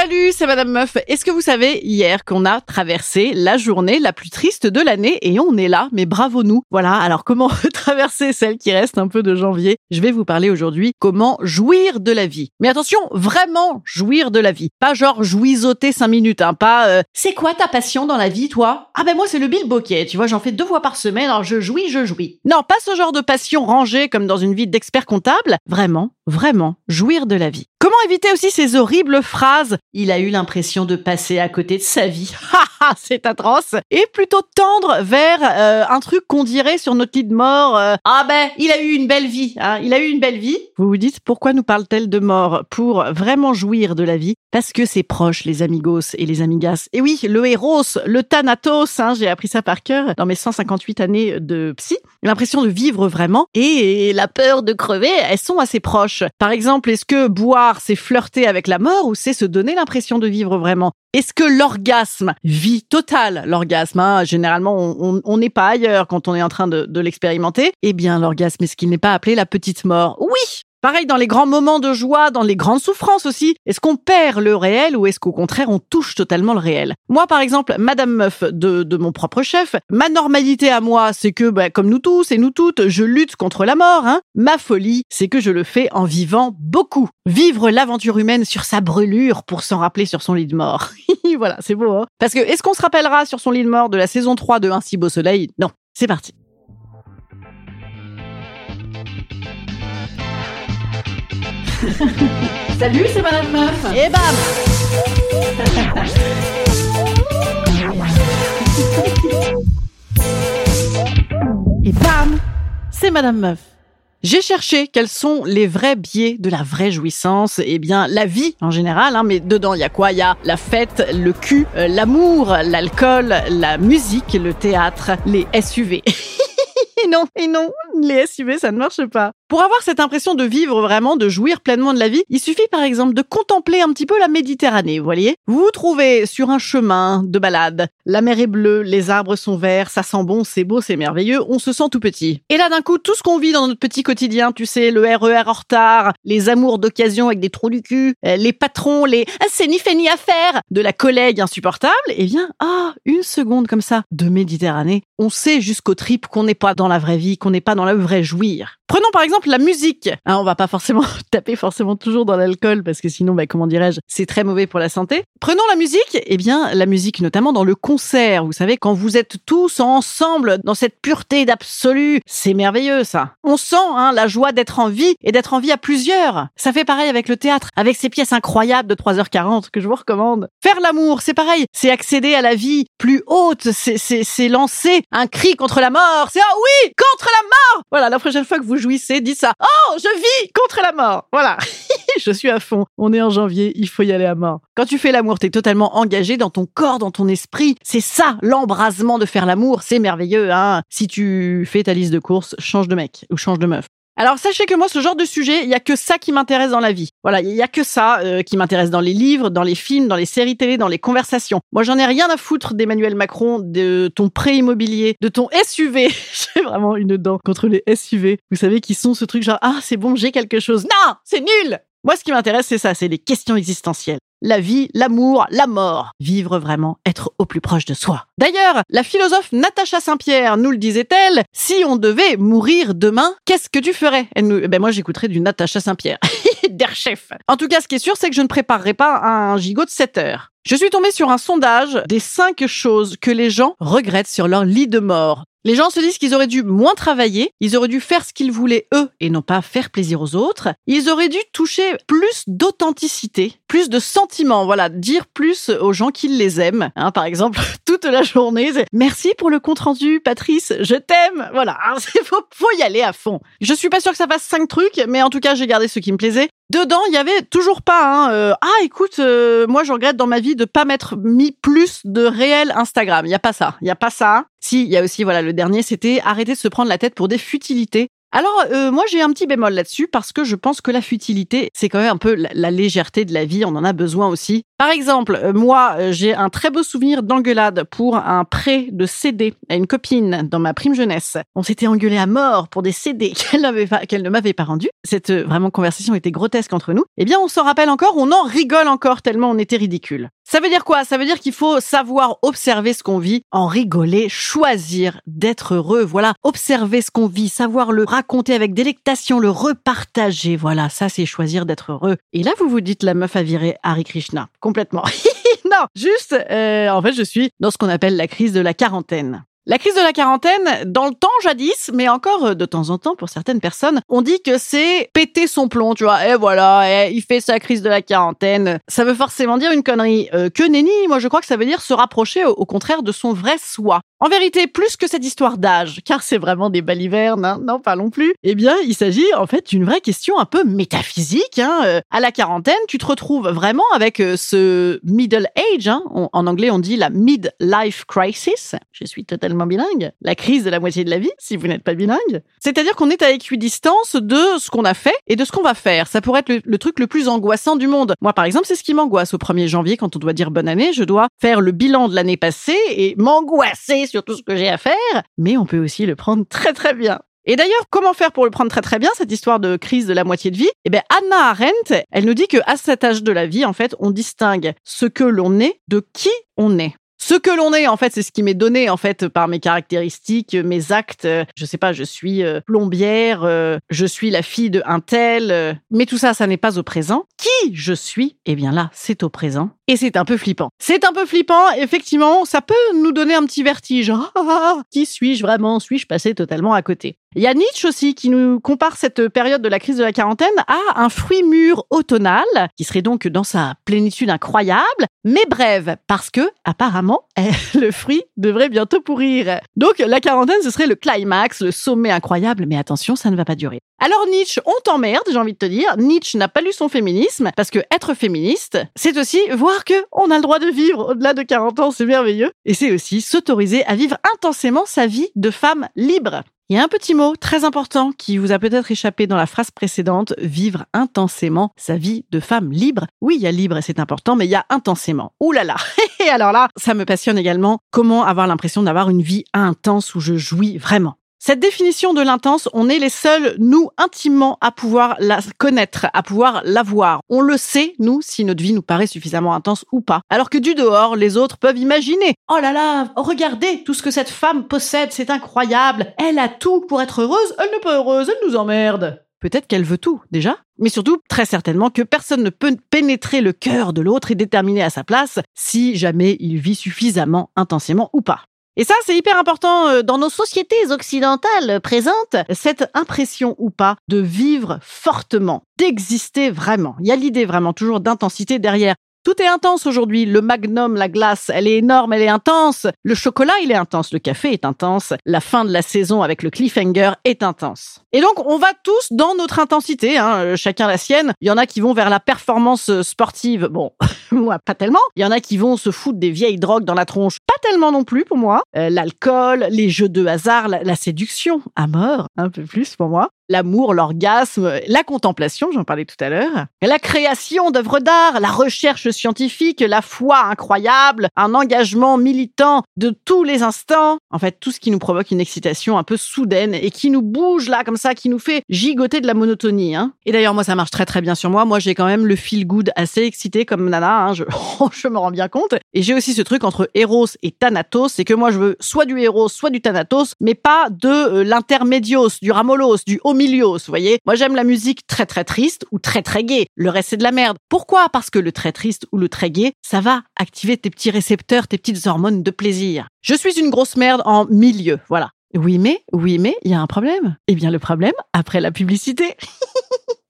Salut, c'est Madame Meuf. Est-ce que vous savez hier qu'on a traversé la journée la plus triste de l'année et on est là, mais bravo nous. Voilà, alors comment traverser celle qui reste un peu de janvier? Je vais vous parler aujourd'hui comment jouir de la vie. Mais attention, vraiment jouir de la vie. Pas genre jouisoter cinq minutes, hein, pas euh, c'est quoi ta passion dans la vie toi? Ah ben moi c'est le bilboquet, tu vois, j'en fais deux fois par semaine, alors je jouis, je jouis. Non, pas ce genre de passion rangée comme dans une vie d'expert comptable. Vraiment, vraiment jouir de la vie. Comment éviter aussi ces horribles phrases? Il a eu l'impression de passer à côté de sa vie. c'est atroce. Et plutôt tendre vers euh, un truc qu'on dirait sur notre lit de mort. euh, ah ben, il a eu une belle vie. Hein, il a eu une belle vie. Vous vous dites pourquoi nous parle-t-elle de mort? Pour vraiment jouir de la vie. Parce que c'est proche, les amigos et les amigas. Et oui, le héros, le thanatos, hein, j'ai appris ça par cœur dans mes 158 années de psy. L'impression de vivre vraiment et la peur de crever, elles sont assez proches. Par exemple, est-ce que boire, c'est flirter avec la mort ou c'est se donner l'impression de vivre vraiment? Est-ce que l'orgasme, vie totale, l'orgasme, hein, généralement on- n'est pas ailleurs quand on est en train de, de l'expérimenter, eh bien l'orgasme, est-ce qu'il n'est pas appelé la petite mort. Oui Pareil dans les grands moments de joie, dans les grandes souffrances aussi. Est-ce qu'on perd le réel ou est-ce qu'au contraire on touche totalement le réel? Moi par exemple, Madame Meuf de, de mon propre chef, ma normalité à moi c'est que bah, comme nous tous et nous toutes, je lutte contre la mort. Hein. Ma folie c'est que je le fais en vivant beaucoup. Vivre l'aventure humaine sur sa brûlure pour s'en rappeler sur son lit de mort. voilà, c'est beau. Hein Parce que est-ce qu'on se rappellera sur son lit de mort de la saison 3 de Un si beau soleil? Non. C'est parti. Salut, c'est Madame Meuf. Et bam Et bam C'est Madame Meuf. J'ai cherché quels sont les vrais biais de la vraie jouissance. Eh bien, la vie en général, hein, mais dedans, il y a quoi? Il y a la fête, le cul, euh, l'amour, l'alcool, la musique, le théâtre, les SUV. Et non, et non, les SUV, ça ne marche pas. Pour avoir cette impression de vivre vraiment, de jouir pleinement de la vie, il suffit par exemple de contempler un petit peu la Méditerranée, vous voyez Vous vous trouvez sur un chemin de balade, la mer est bleue, les arbres sont verts, ça sent bon, c'est beau, c'est merveilleux, on se sent tout petit. Et là d'un coup, tout ce qu'on vit dans notre petit quotidien, tu sais, le RER en retard, les amours d'occasion avec des trous du cul, euh, les patrons, les ah, c'est ni fait ni à faire de la collègue insupportable, eh bien, ah, une seconde comme ça de Méditerranée, on sait jusqu'au trip qu'on n'est pas dans la vraie vie, qu'on n'est pas dans le vrai jouir. Prenons par exemple la musique. Hein, on va pas forcément taper forcément toujours dans l'alcool parce que sinon, bah, comment dirais-je, c'est très mauvais pour la santé. Prenons la musique. Eh bien, la musique notamment dans le concert. Vous savez, quand vous êtes tous ensemble dans cette pureté d'absolu, c'est merveilleux ça. On sent hein, la joie d'être en vie et d'être en vie à plusieurs. Ça fait pareil avec le théâtre, avec ces pièces incroyables de 3h40 que je vous recommande. Faire l'amour, c'est pareil. C'est accéder à la vie plus haute. C'est, lancer un cri contre la mort. C'est ah oui, contre la mort. Voilà, la prochaine fois que vous jouissez, dites ça. Oh, je vis contre la mort. Voilà. je suis à fond. On est en janvier, il faut y aller à mort. Quand tu fais l'amour, t'es totalement engagé dans ton corps, dans ton esprit. C'est ça, l'embrasement de faire l'amour. C'est merveilleux, hein. Si tu fais ta liste de courses, change de mec ou change de meuf. Alors sachez que moi, ce genre de sujet, il y a que ça qui m'intéresse dans la vie. Voilà, il y a que ça euh, qui m'intéresse dans les livres, dans les films, dans les séries télé, dans les conversations. Moi, j'en ai rien à foutre d'Emmanuel Macron, de ton prêt immobilier, de ton SUV. J'ai vraiment une dent contre les SUV. Vous savez qui sont ce truc genre ah c'est bon, j'ai quelque chose. Non, c'est nul. Moi, ce qui m'intéresse, c'est ça, c'est les questions existentielles. La vie, l'amour, la mort. Vivre vraiment, être au plus proche de soi. D'ailleurs, la philosophe Natacha Saint-Pierre nous le disait-elle, si on devait mourir demain, qu'est-ce que tu ferais? Nous... Ben moi, j'écouterais du Natacha Saint-Pierre. Der chef. En tout cas, ce qui est sûr, c'est que je ne préparerai pas un gigot de 7 heures. Je suis tombée sur un sondage des 5 choses que les gens regrettent sur leur lit de mort. Les gens se disent qu'ils auraient dû moins travailler, ils auraient dû faire ce qu'ils voulaient eux et non pas faire plaisir aux autres. Ils auraient dû toucher plus d'authenticité, plus de sentiments, voilà, dire plus aux gens qu'ils les aiment. Hein, par exemple, toute la journée, merci pour le compte rendu, Patrice, je t'aime. Voilà, il faut, faut y aller à fond. Je suis pas sûre que ça fasse cinq trucs, mais en tout cas, j'ai gardé ce qui me plaisait. Dedans, il y avait toujours pas hein, euh, ah écoute, euh, moi je regrette dans ma vie de pas m'être mis plus de réel Instagram. Il y a pas ça, il y a pas ça. Si, il y a aussi voilà le dernier, c'était arrêter de se prendre la tête pour des futilités. Alors, euh, moi, j'ai un petit bémol là-dessus parce que je pense que la futilité, c'est quand même un peu la, légèreté de la vie. On en a besoin aussi. Par exemple, euh, moi, euh, j'ai un très beau souvenir d'engueulade pour un prêt de CD à une copine dans ma prime jeunesse. On s'était engueulé à mort pour des CD qu'elle ne m'avait pas rendus. Cette vraiment conversation était grotesque entre nous. Eh bien, on s'en rappelle encore, on en rigole encore tellement on était ridicule. Ça veut dire quoi? Ça veut dire qu'il faut savoir observer ce qu'on vit, en rigoler, choisir d'être heureux. Voilà, observer ce qu'on vit, savoir le raconter avec délectation, le repartager. Voilà, ça c'est choisir d'être heureux. Et là, vous vous dites la meuf a viré Hari Krishna complètement. non, juste, euh, en fait, je suis dans ce qu'on appelle la crise de la quarantaine. La crise de la quarantaine, dans le temps jadis, mais encore euh, de temps en temps pour certaines personnes, on dit que c'est péter son plomb, tu vois. Et voilà, il fait sa crise de la quarantaine. Ça veut forcément dire une connerie. Euh, que nenni, moi je crois que ça veut dire se rapprocher au, contraire de son vrai soi. En vérité, plus que cette histoire d'âge, car c'est vraiment des balivernes, hein, non parlons plus, eh bien, il s'agit en fait d'une vraie question un peu métaphysique. Hein. Euh, à la quarantaine, tu te retrouves vraiment avec ce middle age, hein. en anglais on dit la mid-life crisis. Je suis totalement bilingue, la crise de la moitié de la vie, si vous n'êtes pas bilingue. C'est-à-dire qu'on est à équidistance de ce qu'on a fait et de ce qu'on va faire. Ça pourrait être le, truc le plus angoissant du monde. Moi, par exemple, c'est ce qui m'angoisse au 1er janvier quand on doit dire bonne année. Je dois faire le bilan de l'année passée et m'angoisser sur tout ce que j'ai à faire. Mais on peut aussi le prendre très très bien. Et d'ailleurs, comment faire pour le prendre très très bien, cette histoire de crise de la moitié de vie? Eh bien, Anna Arendt, elle nous dit que à cet âge de la vie, en fait, on distingue ce que l'on est de qui on est. Ce que l'on est, en fait, c'est ce qui m'est donné, en fait, par mes caractéristiques, mes actes. Je sais pas, je suis euh, plombière, euh, je suis la fille de un tel. Euh, mais tout ça, ça n'est pas au présent. Qui je suis? Eh bien là, c'est au présent. Et c'est un peu flippant. C'est un peu flippant, effectivement, ça peut nous donner un petit vertige. Ah, ah, ah, qui suis-je vraiment? Suis-je passé totalement à côté? Il y a Nietzsche aussi qui nous compare cette période de la crise de la quarantaine à un fruit mûr automnal, qui serait donc dans sa plénitude incroyable, mais brève, parce que, apparemment, le fruit devrait bientôt pourrir. Donc, la quarantaine, ce serait le climax, le sommet incroyable, mais attention, ça ne va pas durer. Alors Nietzsche, on t'emmerde, j'ai envie de te dire. Nietzsche n'a pas lu son féminisme, parce que être féministe, c'est aussi voir que on a le droit de vivre au-delà de 40 ans, c'est merveilleux. Et c'est aussi s'autoriser à vivre intensément sa vie de femme libre. Il y a un petit mot très important qui vous a peut-être échappé dans la phrase précédente, vivre intensément sa vie de femme libre. Oui, il y a libre et c'est important, mais il y a intensément. Ouh là là Et alors là, ça me passionne également comment avoir l'impression d'avoir une vie intense où je jouis vraiment. Cette définition de l'intense, on est les seuls, nous, intimement, à pouvoir la connaître, à pouvoir la voir. On le sait, nous, si notre vie nous paraît suffisamment intense ou pas. Alors que du dehors, les autres peuvent imaginer. Oh là là, regardez tout ce que cette femme possède, c'est incroyable. Elle a tout pour être heureuse, elle n'est pas heureuse, elle nous emmerde. Peut-être qu'elle veut tout, déjà. Mais surtout, très certainement que personne ne peut pénétrer le cœur de l'autre et déterminer à sa place si jamais il vit suffisamment intensément ou pas. Et ça, c'est hyper important euh, dans nos sociétés occidentales présentes, cette impression ou pas de vivre fortement, d'exister vraiment. Il y a l'idée vraiment toujours d'intensité derrière. Tout est intense aujourd'hui. Le magnum, la glace, elle est énorme, elle est intense. Le chocolat, il est intense. Le café est intense. La fin de la saison avec le cliffhanger est intense. Et donc, on va tous dans notre intensité, hein, euh, chacun la sienne. Il y en a qui vont vers la performance euh, sportive. Bon, moi, pas tellement. Il y en a qui vont se foutre des vieilles drogues dans la tronche. Pas tellement non plus pour moi. Euh, l'alcool, les jeux de hasard, la séduction à mort, un peu plus pour moi l'amour, l'orgasme, la contemplation, j'en parlais tout à l'heure, la création d'œuvres d'art, la recherche scientifique, la foi incroyable, un engagement militant de tous les instants, en fait tout ce qui nous provoque une excitation un peu soudaine et qui nous bouge là comme ça, qui nous fait gigoter de la monotonie. Hein. Et d'ailleurs moi ça marche très très bien sur moi, moi j'ai quand même le feel good assez excité comme nana, hein. je, je me rends bien compte. Et j'ai aussi ce truc entre Eros et Thanatos, c'est que moi je veux soit du Eros, soit du Thanatos, mais pas de euh, l'intermédios, du Ramolos, du vous voyez? Moi, j'aime la musique très très triste ou très très gaie. Le reste, c'est de la merde. Pourquoi? Parce que le très triste ou le très gai, ça va activer tes petits récepteurs, tes petites hormones de plaisir. Je suis une grosse merde en milieu, voilà. Oui, mais, oui, mais, il y a un problème. Eh bien, le problème, après la publicité.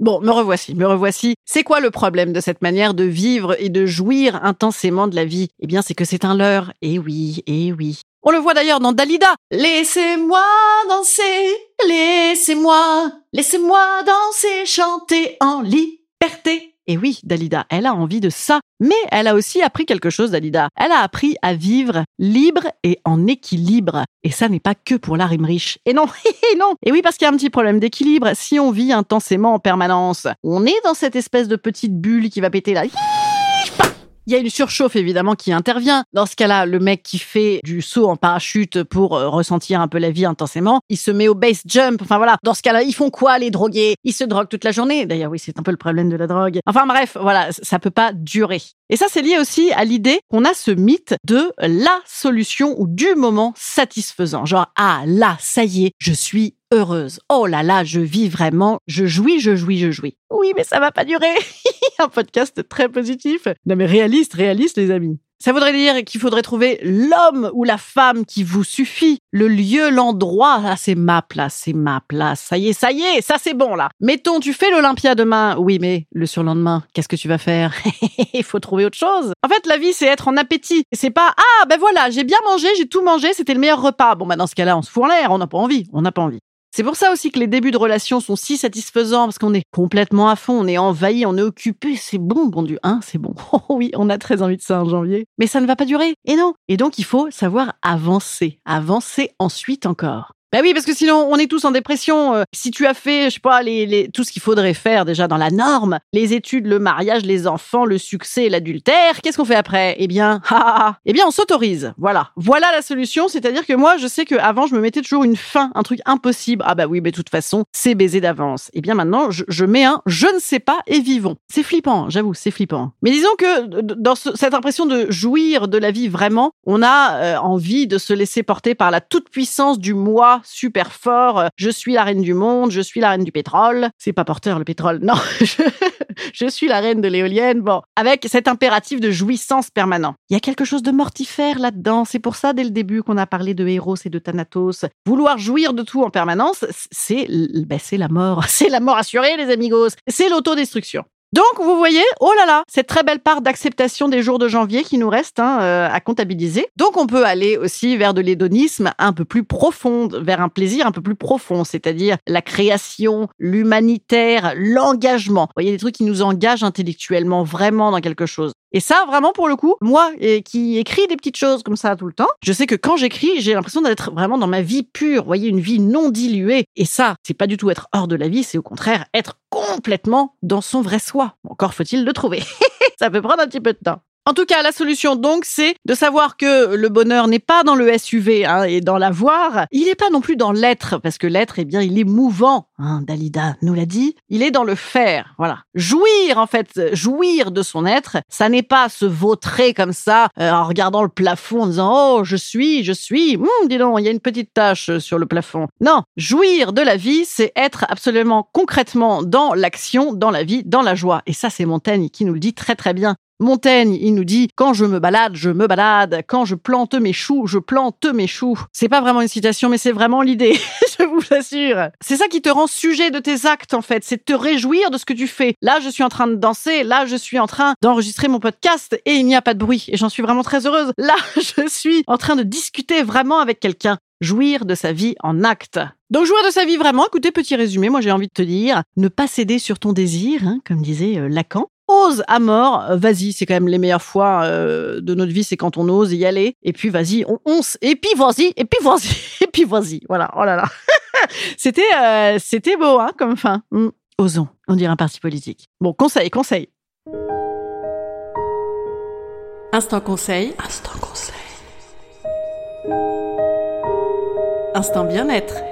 Bon, me revoici, me revoici. C'est quoi le problème de cette manière de vivre et de jouir intensément de la vie? Eh bien, c'est que c'est un leurre. Eh oui, eh oui. On le voit d'ailleurs dans Dalida. Laissez-moi danser, laissez-moi, laissez-moi danser, chanter en liberté. Et oui, Dalida, elle a envie de ça. Mais elle a aussi appris quelque chose, Dalida. Elle a appris à vivre libre et en équilibre. Et ça n'est pas que pour la rime riche. Et non, et non. Et oui, parce qu'il y a un petit problème d'équilibre. Si on vit intensément en permanence, on est dans cette espèce de petite bulle qui va péter là. Il y a une surchauffe évidemment qui intervient. Dans ce cas-là, le mec qui fait du saut en parachute pour euh, ressentir un peu la vie intensément, il se met au base jump. Enfin voilà. Dans ce cas-là, ils font quoi les drogués? Ils se droguent toute la journée. D'ailleurs, oui, c'est un peu le problème de la drogue. Enfin bref, voilà, ça peut pas durer. Et ça, c'est lié aussi à l'idée qu'on a ce mythe de la solution ou du moment satisfaisant. Genre, ah là, ça y est, je suis heureuse. Oh là là, je vis vraiment, je jouis, je jouis, je jouis. Oui, mais ça va pas durer. Un podcast très positif. Non mais réaliste, réaliste les amis. Ça voudrait dire qu'il faudrait trouver l'homme ou la femme qui vous suffit, le lieu, l'endroit. Ah, c'est ma place, c'est ma place. Ça y est, ça y est, ça c'est bon là. Mettons, tu fais l'Olympia demain. Oui, mais le surlendemain, qu'est-ce que tu vas faire? Il faut trouver autre chose. En fait, la vie, c'est être en appétit. C'est pas ah ben voilà, j'ai bien mangé, j'ai tout mangé, c'était le meilleur repas. Bon, bah dans ce cas-là, on se fout en l'air, on n'a pas envie, on n'a pas envie. C'est pour ça aussi que les débuts de relation sont si satisfaisants parce qu'on est complètement à fond, on est envahi, on est occupé, c'est bon, bon Dieu, hein, c'est bon. Oh oui, on a très envie de ça en janvier. Mais ça ne va pas durer. Et non. Et donc il faut savoir avancer, avancer ensuite encore. Ben oui, parce que sinon, on est tous en dépression. Euh, si tu as fait, je sais pas, les, les, tout ce qu'il faudrait faire déjà dans la norme, les études, le mariage, les enfants, le succès, l'adultère, qu'est-ce qu'on fait après? Eh bien, eh bien, on s'autorise. Voilà. Voilà la solution. C'est-à-dire que moi, je sais qu'avant, je me mettais toujours une fin, un truc impossible. Ah bah oui, mais de toute façon, c'est baiser d'avance. Eh bien, maintenant, je, je, mets un je ne sais pas et vivons. C'est flippant, j'avoue, c'est flippant. Mais disons que dans ce, cette impression de jouir de la vie vraiment, on a euh, envie de se laisser porter par la toute-puissance du moi super fort. Euh, je suis la reine du monde, je suis la reine du pétrole. C'est pas porteur le pétrole, non. Je, suis la reine de l'éolienne. Bon, avec cet impératif de jouissance permanent. Il y a quelque chose de mortifère là-dedans. C'est pour ça dès le début qu'on a parlé de Héros et de Thanatos. Vouloir jouir de tout en permanence, c'est ben, la mort. C'est la mort assurée, les amigos. C'est l'autodestruction. Donc, vous voyez, oh là là, cette très belle part d'acceptation des jours de janvier qui nous reste hein, euh, à comptabiliser. Donc, on peut aller aussi vers de l'hédonisme un peu plus profond, vers un plaisir un peu plus profond, c'est-à-dire la création, l'humanitaire, l'engagement. Vous voyez, des trucs qui nous engagent intellectuellement vraiment dans quelque chose. Et ça, vraiment, pour le coup, moi qui écris des petites choses comme ça tout le temps, je sais que quand j'écris, j'ai l'impression d'être vraiment dans ma vie pure, vous voyez, une vie non diluée. Et ça, c'est pas du tout être hors de la vie, c'est au contraire être complètement dans son vrai soi. Encore faut-il le trouver. ça peut prendre un petit peu de temps. En tout cas, la solution donc, c'est de savoir que le bonheur n'est pas dans le SUV hein, et dans l'avoir. Il n'est pas non plus dans l'être, parce que l'être, eh bien, il est mouvant. Hein, Dalida nous l'a dit. Il est dans le faire. Voilà. Jouir, en fait, jouir de son être, ça n'est pas se vautrer comme ça euh, en regardant le plafond en disant oh je suis, je suis. Hum, dis donc, il y a une petite tache sur le plafond. Non, jouir de la vie, c'est être absolument concrètement dans l'action, dans la vie, dans la joie. Et ça, c'est Montaigne qui nous le dit très très bien. Montaigne, il nous dit quand je me balade, je me balade, quand je plante mes choux, je plante mes choux. C'est pas vraiment une citation, mais c'est vraiment l'idée, je vous assure. C'est ça qui te rend sujet de tes actes en fait, c'est te réjouir de ce que tu fais. Là, je suis en train de danser, là, je suis en train d'enregistrer mon podcast et il n'y a pas de bruit et j'en suis vraiment très heureuse. Là, je suis en train de discuter vraiment avec quelqu'un jouir de sa vie en acte. Donc jouir de sa vie vraiment, écoutez, petit résumé, moi j'ai envie de te dire, ne pas céder sur ton désir, hein, comme disait euh, Lacan, ose à mort, euh, vas-y, c'est quand même les meilleures fois euh, de notre vie, c'est quand on ose y aller. Et puis vas-y, on once, et puis vas-y, et puis vas-y, et puis vas-y. Voilà, oh là là. c'était, euh, c'était beau, hein, comme fin. Hmm. Osons, on dirait un parti politique. Bon, conseil, conseil. Instant conseil. Instant conseil. Instant bien-être.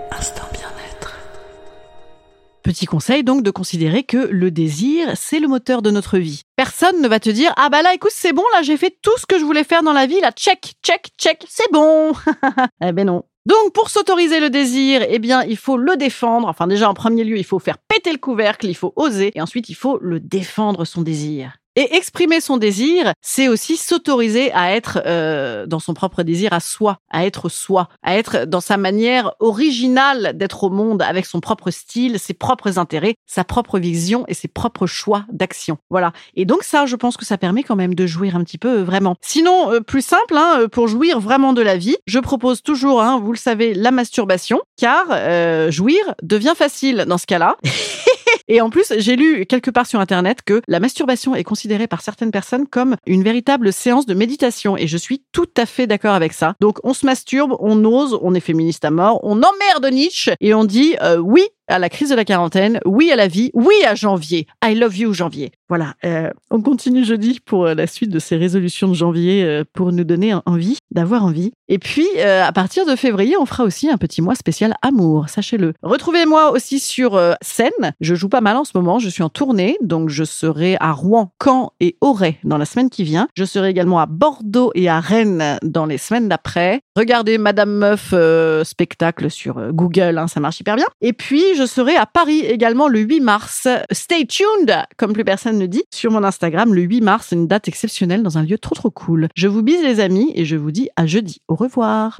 Petit conseil donc de considérer que le désir, c'est le moteur de notre vie. Personne ne va te dire ah bah là écoute c'est bon là j'ai fait tout ce que je voulais faire dans la vie là check check check c'est bon. eh ben non. Donc pour s'autoriser le désir, eh bien il faut le défendre. Enfin déjà en premier lieu il faut faire péter le couvercle, il faut oser et ensuite il faut le défendre son désir. Et exprimer son désir, c'est aussi s'autoriser à être euh, dans son propre désir à soi, à être soi, à être dans sa manière originale d'être au monde avec son propre style, ses propres intérêts, sa propre vision et ses propres choix d'action. Voilà. Et donc ça, je pense que ça permet quand même de jouir un petit peu euh, vraiment. Sinon, euh, plus simple, hein, pour jouir vraiment de la vie, je propose toujours, hein, vous le savez, la masturbation, car jouir devient facile dans ce cas-là. Et en plus, j'ai lu quelque part sur Internet que la masturbation est considérée par certaines personnes comme une véritable séance de méditation. Et je suis tout à fait d'accord avec ça. Donc, on se masturbe, on ose, on est féministe à mort, on emmerde Nietzsche et on dit euh, oui à la crise de la quarantaine, oui à la vie, oui à janvier. I love you janvier. Voilà, euh, on continue jeudi pour euh, la suite de ces résolutions de janvier euh, pour nous donner envie d'avoir envie. Et puis, à partir de février, on fera aussi un petit mois spécial amour, sachez-le. Retrouvez-moi aussi sur scène. Je joue pas mal en ce moment, je suis en tournée, donc je serai à Rouen, Caen et Auray dans la semaine qui vient. Je serai également à Bordeaux et à Rennes dans les semaines d'après. Regardez Madame Meuf spectacle sur Google, hein, ça marche hyper bien. Et puis, je serai à Paris également le 8 mars. Stay tuned, comme plus personne ne dit, sur mon Instagram le 8 mars, une date exceptionnelle dans un lieu trop trop cool. Je vous bise les amis et je vous dis à jeudi. Au revoir.